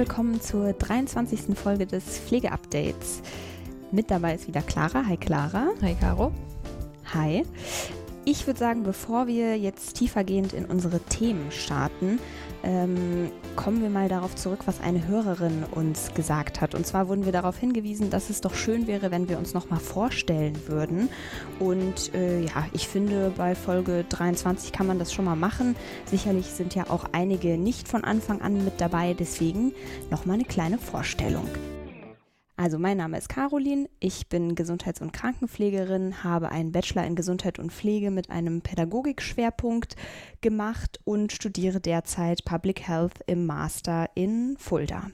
Willkommen zur 23. Folge des Pflegeupdates. Mit dabei ist wieder Clara. Hi Clara. Hi Caro. Hi. Ich würde sagen, bevor wir jetzt tiefergehend in unsere Themen starten, ähm, kommen wir mal darauf zurück, was eine Hörerin uns gesagt hat. Und zwar wurden wir darauf hingewiesen, dass es doch schön wäre, wenn wir uns nochmal vorstellen würden. Und äh, ja, ich finde, bei Folge 23 kann man das schon mal machen. Sicherlich sind ja auch einige nicht von Anfang an mit dabei, deswegen nochmal eine kleine Vorstellung. Also mein Name ist Caroline, ich bin Gesundheits- und Krankenpflegerin, habe einen Bachelor in Gesundheit und Pflege mit einem Pädagogikschwerpunkt gemacht und studiere derzeit Public Health im Master in Fulda.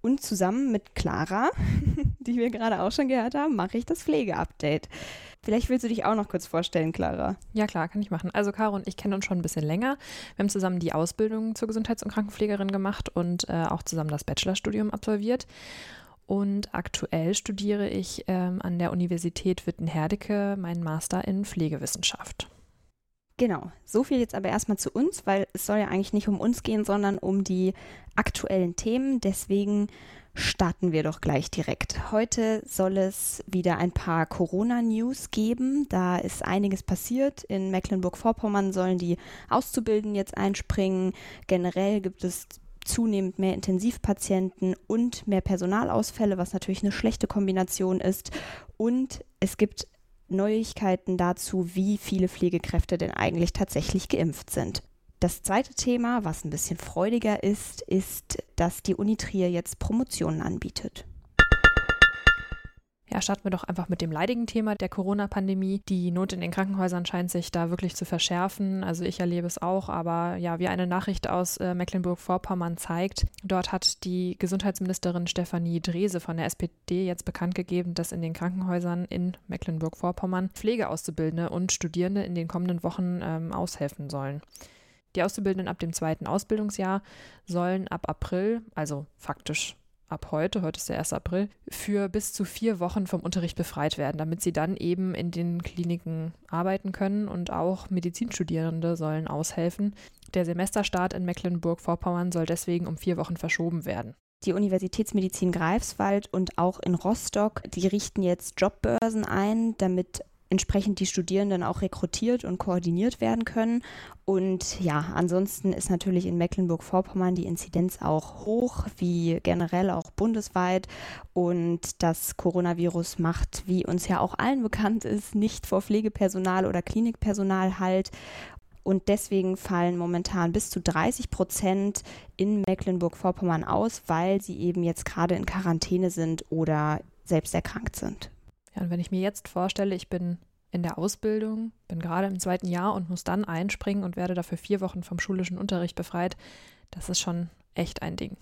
Und zusammen mit Clara, die wir gerade auch schon gehört haben, mache ich das Pflegeupdate. Vielleicht willst du dich auch noch kurz vorstellen, Clara. Ja, klar, kann ich machen. Also Caro und ich kennen uns schon ein bisschen länger. Wir haben zusammen die Ausbildung zur Gesundheits- und Krankenpflegerin gemacht und äh, auch zusammen das Bachelorstudium absolviert. Und aktuell studiere ich ähm, an der Universität Witten-Herdecke meinen Master in Pflegewissenschaft. Genau, so viel jetzt aber erstmal zu uns, weil es soll ja eigentlich nicht um uns gehen, sondern um die aktuellen Themen. Deswegen starten wir doch gleich direkt. Heute soll es wieder ein paar Corona-News geben. Da ist einiges passiert. In Mecklenburg-Vorpommern sollen die Auszubildenden jetzt einspringen. Generell gibt es zunehmend mehr Intensivpatienten und mehr Personalausfälle, was natürlich eine schlechte Kombination ist. Und es gibt Neuigkeiten dazu, wie viele Pflegekräfte denn eigentlich tatsächlich geimpft sind. Das zweite Thema, was ein bisschen freudiger ist, ist, dass die Uni Trier jetzt Promotionen anbietet. Ja, starten wir doch einfach mit dem leidigen Thema der Corona-Pandemie. Die Not in den Krankenhäusern scheint sich da wirklich zu verschärfen. Also ich erlebe es auch, aber ja, wie eine Nachricht aus äh, Mecklenburg-Vorpommern zeigt, dort hat die Gesundheitsministerin Stefanie Drese von der SPD jetzt bekannt gegeben, dass in den Krankenhäusern in Mecklenburg-Vorpommern Pflegeauszubildende und Studierende in den kommenden Wochen ähm, aushelfen sollen. Die Auszubildenden ab dem zweiten Ausbildungsjahr sollen ab April, also faktisch ab heute, heute ist der 1. April, für bis zu vier Wochen vom Unterricht befreit werden, damit sie dann eben in den Kliniken arbeiten können und auch Medizinstudierende sollen aushelfen. Der Semesterstart in Mecklenburg-Vorpommern soll deswegen um vier Wochen verschoben werden. Die Universitätsmedizin Greifswald und auch in Rostock, die richten jetzt Jobbörsen ein, damit entsprechend die Studierenden auch rekrutiert und koordiniert werden können. Und ja, ansonsten ist natürlich in Mecklenburg-Vorpommern die Inzidenz auch hoch, wie generell auch bundesweit. Und das Coronavirus macht, wie uns ja auch allen bekannt ist, nicht vor Pflegepersonal oder Klinikpersonal halt. Und deswegen fallen momentan bis zu 30 Prozent in Mecklenburg-Vorpommern aus, weil sie eben jetzt gerade in Quarantäne sind oder selbst erkrankt sind. Ja, und wenn ich mir jetzt vorstelle, ich bin in der Ausbildung, bin gerade im zweiten Jahr und muss dann einspringen und werde dafür vier Wochen vom schulischen Unterricht befreit, das ist schon echt ein Ding.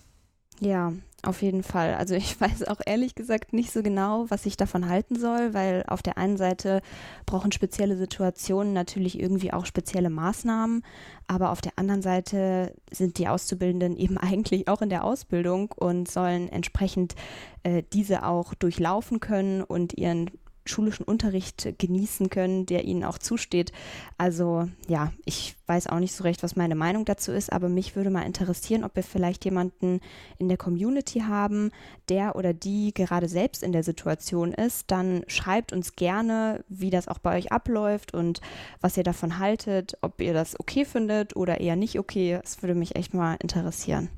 Ja, auf jeden Fall. Also ich weiß auch ehrlich gesagt nicht so genau, was ich davon halten soll, weil auf der einen Seite brauchen spezielle Situationen natürlich irgendwie auch spezielle Maßnahmen, aber auf der anderen Seite sind die Auszubildenden eben eigentlich auch in der Ausbildung und sollen entsprechend äh, diese auch durchlaufen können und ihren schulischen Unterricht genießen können, der ihnen auch zusteht. Also ja, ich weiß auch nicht so recht, was meine Meinung dazu ist, aber mich würde mal interessieren, ob wir vielleicht jemanden in der Community haben, der oder die gerade selbst in der Situation ist. Dann schreibt uns gerne, wie das auch bei euch abläuft und was ihr davon haltet, ob ihr das okay findet oder eher nicht okay. Das würde mich echt mal interessieren.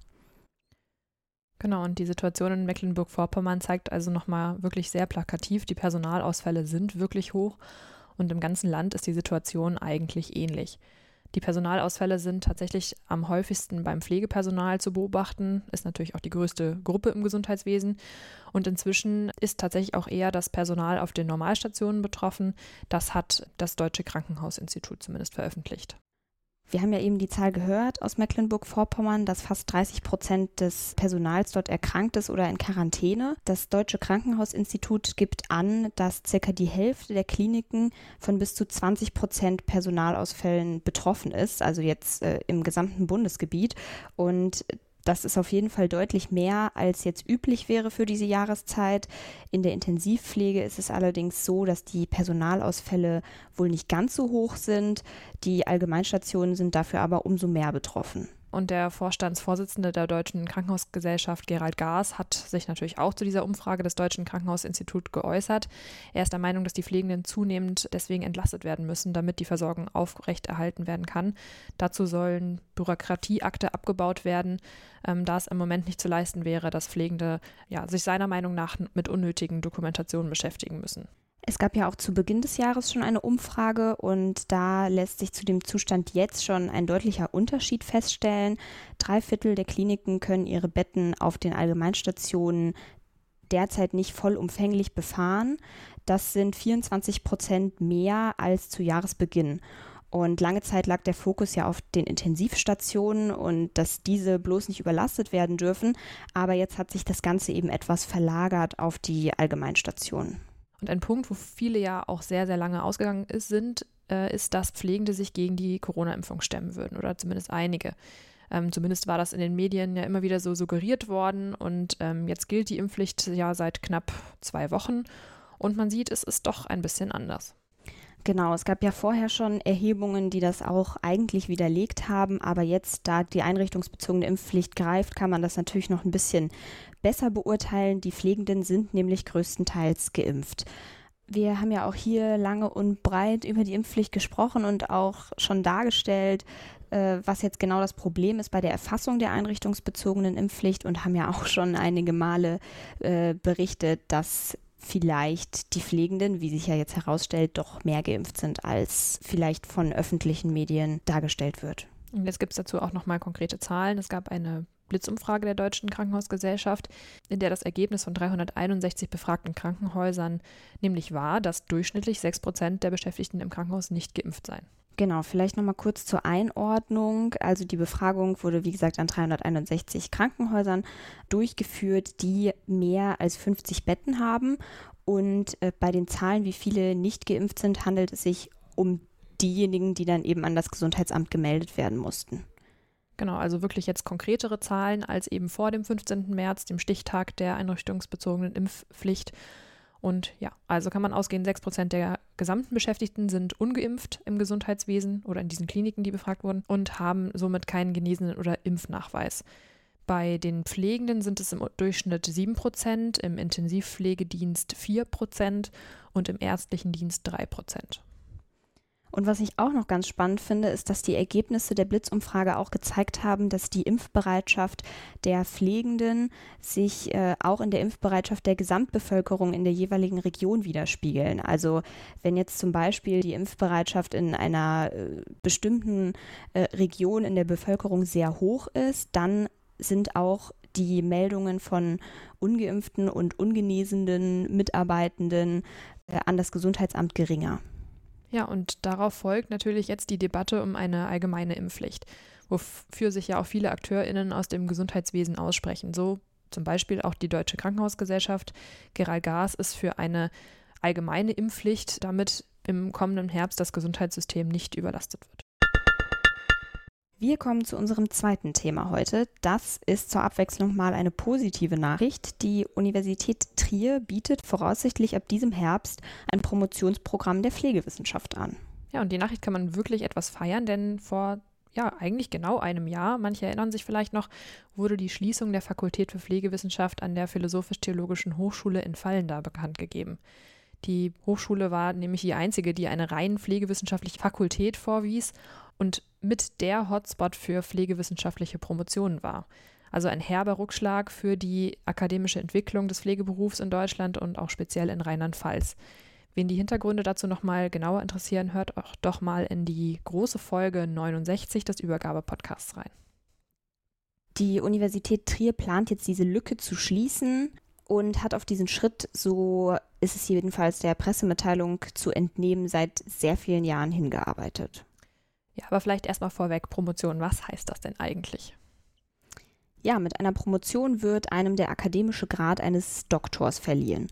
Genau, und die Situation in Mecklenburg-Vorpommern zeigt also nochmal wirklich sehr plakativ, die Personalausfälle sind wirklich hoch und im ganzen Land ist die Situation eigentlich ähnlich. Die Personalausfälle sind tatsächlich am häufigsten beim Pflegepersonal zu beobachten, ist natürlich auch die größte Gruppe im Gesundheitswesen. Und inzwischen ist tatsächlich auch eher das Personal auf den Normalstationen betroffen. Das hat das Deutsche Krankenhausinstitut zumindest veröffentlicht. Wir haben ja eben die Zahl gehört aus Mecklenburg-Vorpommern, dass fast 30 Prozent des Personals dort erkrankt ist oder in Quarantäne. Das Deutsche Krankenhausinstitut gibt an, dass circa die Hälfte der Kliniken von bis zu 20 Prozent Personalausfällen betroffen ist, also jetzt äh, im gesamten Bundesgebiet. Und das ist auf jeden Fall deutlich mehr, als jetzt üblich wäre für diese Jahreszeit. In der Intensivpflege ist es allerdings so, dass die Personalausfälle wohl nicht ganz so hoch sind. Die Allgemeinstationen sind dafür aber umso mehr betroffen. Und der Vorstandsvorsitzende der Deutschen Krankenhausgesellschaft, Gerald Gaas, hat sich natürlich auch zu dieser Umfrage des Deutschen Krankenhausinstituts geäußert. Er ist der Meinung, dass die Pflegenden zunehmend deswegen entlastet werden müssen, damit die Versorgung aufrechterhalten werden kann. Dazu sollen Bürokratieakte abgebaut werden, ähm, da es im Moment nicht zu leisten wäre, dass Pflegende ja, sich seiner Meinung nach mit unnötigen Dokumentationen beschäftigen müssen. Es gab ja auch zu Beginn des Jahres schon eine Umfrage und da lässt sich zu dem Zustand jetzt schon ein deutlicher Unterschied feststellen. Drei Viertel der Kliniken können ihre Betten auf den Allgemeinstationen derzeit nicht vollumfänglich befahren. Das sind 24 Prozent mehr als zu Jahresbeginn. Und lange Zeit lag der Fokus ja auf den Intensivstationen und dass diese bloß nicht überlastet werden dürfen. Aber jetzt hat sich das Ganze eben etwas verlagert auf die Allgemeinstationen. Und ein Punkt, wo viele ja auch sehr, sehr lange ausgegangen ist, sind, äh, ist, dass Pflegende sich gegen die Corona-Impfung stemmen würden oder zumindest einige. Ähm, zumindest war das in den Medien ja immer wieder so suggeriert worden und ähm, jetzt gilt die Impfpflicht ja seit knapp zwei Wochen und man sieht, es ist doch ein bisschen anders. Genau, es gab ja vorher schon Erhebungen, die das auch eigentlich widerlegt haben, aber jetzt, da die einrichtungsbezogene Impfpflicht greift, kann man das natürlich noch ein bisschen besser beurteilen. Die Pflegenden sind nämlich größtenteils geimpft. Wir haben ja auch hier lange und breit über die Impfpflicht gesprochen und auch schon dargestellt, äh, was jetzt genau das Problem ist bei der Erfassung der einrichtungsbezogenen Impfpflicht und haben ja auch schon einige Male äh, berichtet, dass vielleicht die Pflegenden, wie sich ja jetzt herausstellt, doch mehr geimpft sind, als vielleicht von öffentlichen Medien dargestellt wird. Und jetzt gibt es dazu auch nochmal konkrete Zahlen. Es gab eine Blitzumfrage der Deutschen Krankenhausgesellschaft, in der das Ergebnis von 361 befragten Krankenhäusern nämlich war, dass durchschnittlich 6 Prozent der Beschäftigten im Krankenhaus nicht geimpft seien. Genau, vielleicht nochmal kurz zur Einordnung. Also die Befragung wurde, wie gesagt, an 361 Krankenhäusern durchgeführt, die mehr als 50 Betten haben. Und äh, bei den Zahlen, wie viele nicht geimpft sind, handelt es sich um diejenigen, die dann eben an das Gesundheitsamt gemeldet werden mussten. Genau, also wirklich jetzt konkretere Zahlen als eben vor dem 15. März, dem Stichtag der einrichtungsbezogenen Impfpflicht. Und ja, also kann man ausgehen, 6 Prozent der gesamten Beschäftigten sind ungeimpft im Gesundheitswesen oder in diesen Kliniken, die befragt wurden, und haben somit keinen Genesenen oder Impfnachweis. Bei den Pflegenden sind es im Durchschnitt 7 Prozent, im Intensivpflegedienst 4 Prozent und im ärztlichen Dienst 3 Prozent. Und was ich auch noch ganz spannend finde, ist, dass die Ergebnisse der Blitzumfrage auch gezeigt haben, dass die Impfbereitschaft der Pflegenden sich äh, auch in der Impfbereitschaft der Gesamtbevölkerung in der jeweiligen Region widerspiegeln. Also wenn jetzt zum Beispiel die Impfbereitschaft in einer äh, bestimmten äh, Region in der Bevölkerung sehr hoch ist, dann sind auch die Meldungen von ungeimpften und ungenesenen Mitarbeitenden äh, an das Gesundheitsamt geringer. Ja, und darauf folgt natürlich jetzt die Debatte um eine allgemeine Impfpflicht, wofür sich ja auch viele AkteurInnen aus dem Gesundheitswesen aussprechen. So zum Beispiel auch die Deutsche Krankenhausgesellschaft. Gerald Gas ist für eine allgemeine Impfpflicht, damit im kommenden Herbst das Gesundheitssystem nicht überlastet wird. Wir kommen zu unserem zweiten Thema heute. Das ist zur Abwechslung mal eine positive Nachricht. Die Universität Trier bietet voraussichtlich ab diesem Herbst ein Promotionsprogramm der Pflegewissenschaft an. Ja, und die Nachricht kann man wirklich etwas feiern, denn vor ja, eigentlich genau einem Jahr, manche erinnern sich vielleicht noch, wurde die Schließung der Fakultät für Pflegewissenschaft an der Philosophisch-Theologischen Hochschule in Fallenda bekannt gegeben. Die Hochschule war nämlich die einzige, die eine rein pflegewissenschaftliche Fakultät vorwies und mit der Hotspot für pflegewissenschaftliche Promotionen war. Also ein herber Rückschlag für die akademische Entwicklung des Pflegeberufs in Deutschland und auch speziell in Rheinland-Pfalz. Wen die Hintergründe dazu nochmal genauer interessieren, hört auch doch mal in die große Folge 69 des Übergabe-Podcasts rein. Die Universität Trier plant jetzt diese Lücke zu schließen und hat auf diesen Schritt, so ist es jedenfalls der Pressemitteilung zu entnehmen, seit sehr vielen Jahren hingearbeitet. Ja, aber vielleicht erstmal vorweg, Promotion, was heißt das denn eigentlich? Ja, mit einer Promotion wird einem der akademische Grad eines Doktors verliehen.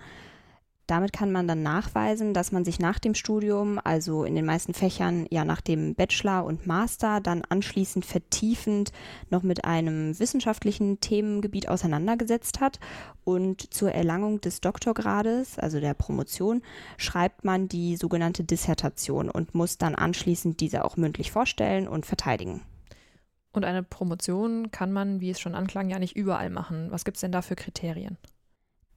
Damit kann man dann nachweisen, dass man sich nach dem Studium, also in den meisten Fächern ja nach dem Bachelor und Master, dann anschließend vertiefend noch mit einem wissenschaftlichen Themengebiet auseinandergesetzt hat. Und zur Erlangung des Doktorgrades, also der Promotion, schreibt man die sogenannte Dissertation und muss dann anschließend diese auch mündlich vorstellen und verteidigen. Und eine Promotion kann man, wie es schon anklang, ja nicht überall machen. Was gibt es denn da für Kriterien?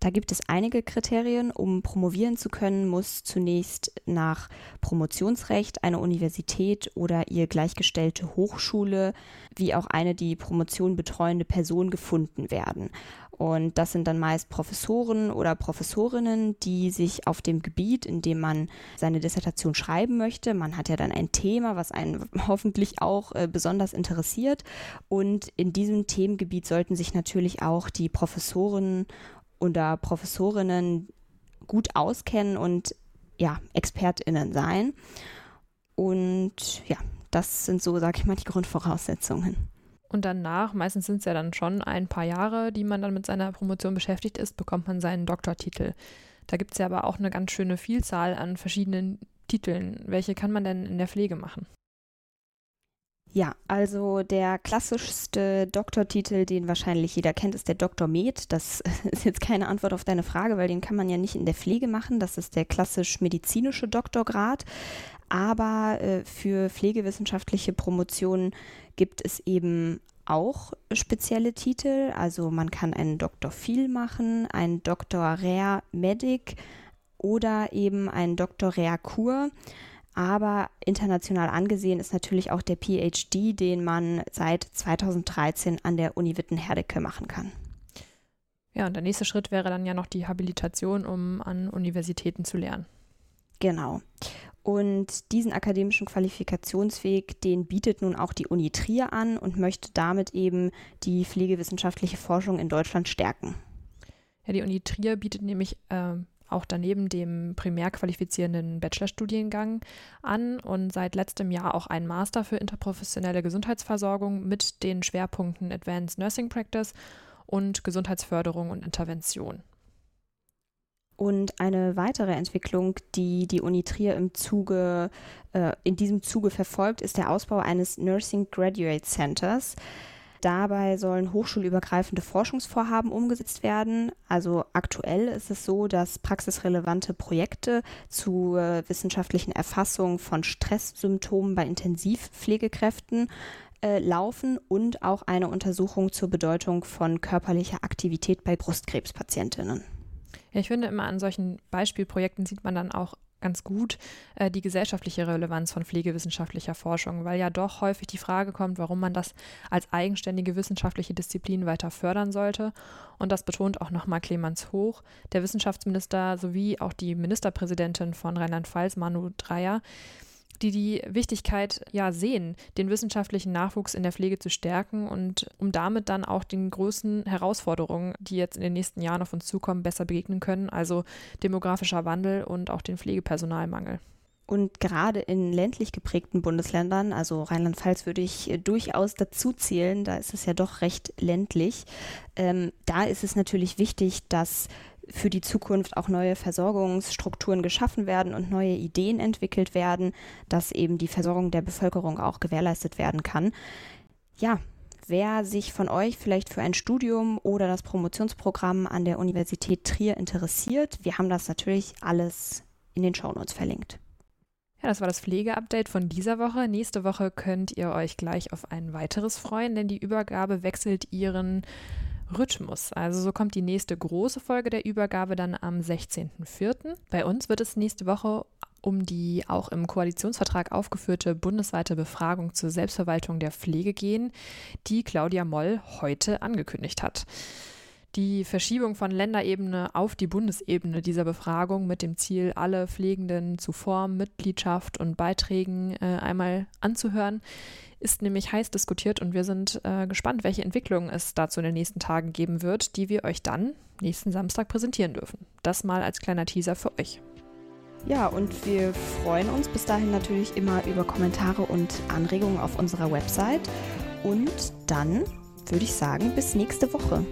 Da gibt es einige Kriterien. Um promovieren zu können, muss zunächst nach Promotionsrecht eine Universität oder ihr gleichgestellte Hochschule wie auch eine die Promotion betreuende Person gefunden werden. Und das sind dann meist Professoren oder Professorinnen, die sich auf dem Gebiet, in dem man seine Dissertation schreiben möchte, man hat ja dann ein Thema, was einen hoffentlich auch äh, besonders interessiert. Und in diesem Themengebiet sollten sich natürlich auch die Professoren oder Professorinnen gut auskennen und ja, ExpertInnen sein. Und ja, das sind so, sag ich mal, die Grundvoraussetzungen. Und danach, meistens sind es ja dann schon ein paar Jahre, die man dann mit seiner Promotion beschäftigt ist, bekommt man seinen Doktortitel. Da gibt es ja aber auch eine ganz schöne Vielzahl an verschiedenen Titeln. Welche kann man denn in der Pflege machen? Ja, also der klassischste Doktortitel, den wahrscheinlich jeder kennt, ist der Doktor Med. Das ist jetzt keine Antwort auf deine Frage, weil den kann man ja nicht in der Pflege machen. Das ist der klassisch medizinische Doktorgrad. Aber äh, für pflegewissenschaftliche Promotionen gibt es eben auch spezielle Titel. Also man kann einen Dr. Phil machen, einen Dr. Rare Medic oder eben einen Dr. Rare Kur. Aber international angesehen ist natürlich auch der PhD, den man seit 2013 an der Uni Witten-Herdecke machen kann. Ja, und der nächste Schritt wäre dann ja noch die Habilitation, um an Universitäten zu lernen. Genau. Und diesen akademischen Qualifikationsweg, den bietet nun auch die Uni Trier an und möchte damit eben die pflegewissenschaftliche Forschung in Deutschland stärken. Ja, die Uni Trier bietet nämlich äh, auch daneben dem primär qualifizierenden Bachelorstudiengang an und seit letztem Jahr auch einen Master für interprofessionelle Gesundheitsversorgung mit den Schwerpunkten Advanced Nursing Practice und Gesundheitsförderung und Intervention. Und eine weitere Entwicklung, die die Uni Trier im Zuge, äh, in diesem Zuge verfolgt, ist der Ausbau eines Nursing Graduate Centers. Dabei sollen hochschulübergreifende Forschungsvorhaben umgesetzt werden. Also aktuell ist es so, dass praxisrelevante Projekte zur wissenschaftlichen Erfassung von Stresssymptomen bei Intensivpflegekräften äh, laufen und auch eine Untersuchung zur Bedeutung von körperlicher Aktivität bei Brustkrebspatientinnen. Ja, ich finde immer an solchen Beispielprojekten sieht man dann auch ganz gut äh, die gesellschaftliche Relevanz von pflegewissenschaftlicher Forschung, weil ja doch häufig die Frage kommt, warum man das als eigenständige wissenschaftliche Disziplin weiter fördern sollte. Und das betont auch nochmal Clemens Hoch, der Wissenschaftsminister sowie auch die Ministerpräsidentin von Rheinland-Pfalz, Manu Dreyer die die Wichtigkeit ja sehen, den wissenschaftlichen Nachwuchs in der Pflege zu stärken und um damit dann auch den großen Herausforderungen, die jetzt in den nächsten Jahren auf uns zukommen, besser begegnen können, also demografischer Wandel und auch den Pflegepersonalmangel. Und gerade in ländlich geprägten Bundesländern, also Rheinland-Pfalz würde ich äh, durchaus dazu zählen, da ist es ja doch recht ländlich, ähm, da ist es natürlich wichtig, dass für die Zukunft auch neue Versorgungsstrukturen geschaffen werden und neue Ideen entwickelt werden, dass eben die Versorgung der Bevölkerung auch gewährleistet werden kann. Ja, wer sich von euch vielleicht für ein Studium oder das Promotionsprogramm an der Universität Trier interessiert, wir haben das natürlich alles in den Shownotes verlinkt. Das war das Pflegeupdate von dieser Woche. Nächste Woche könnt ihr euch gleich auf ein weiteres freuen, denn die Übergabe wechselt ihren Rhythmus. Also so kommt die nächste große Folge der Übergabe dann am 16.04. Bei uns wird es nächste Woche um die auch im Koalitionsvertrag aufgeführte bundesweite Befragung zur Selbstverwaltung der Pflege gehen, die Claudia Moll heute angekündigt hat. Die Verschiebung von Länderebene auf die Bundesebene dieser Befragung mit dem Ziel, alle Pflegenden zu Form, Mitgliedschaft und Beiträgen äh, einmal anzuhören, ist nämlich heiß diskutiert und wir sind äh, gespannt, welche Entwicklungen es dazu in den nächsten Tagen geben wird, die wir euch dann nächsten Samstag präsentieren dürfen. Das mal als kleiner Teaser für euch. Ja, und wir freuen uns bis dahin natürlich immer über Kommentare und Anregungen auf unserer Website. Und dann würde ich sagen, bis nächste Woche.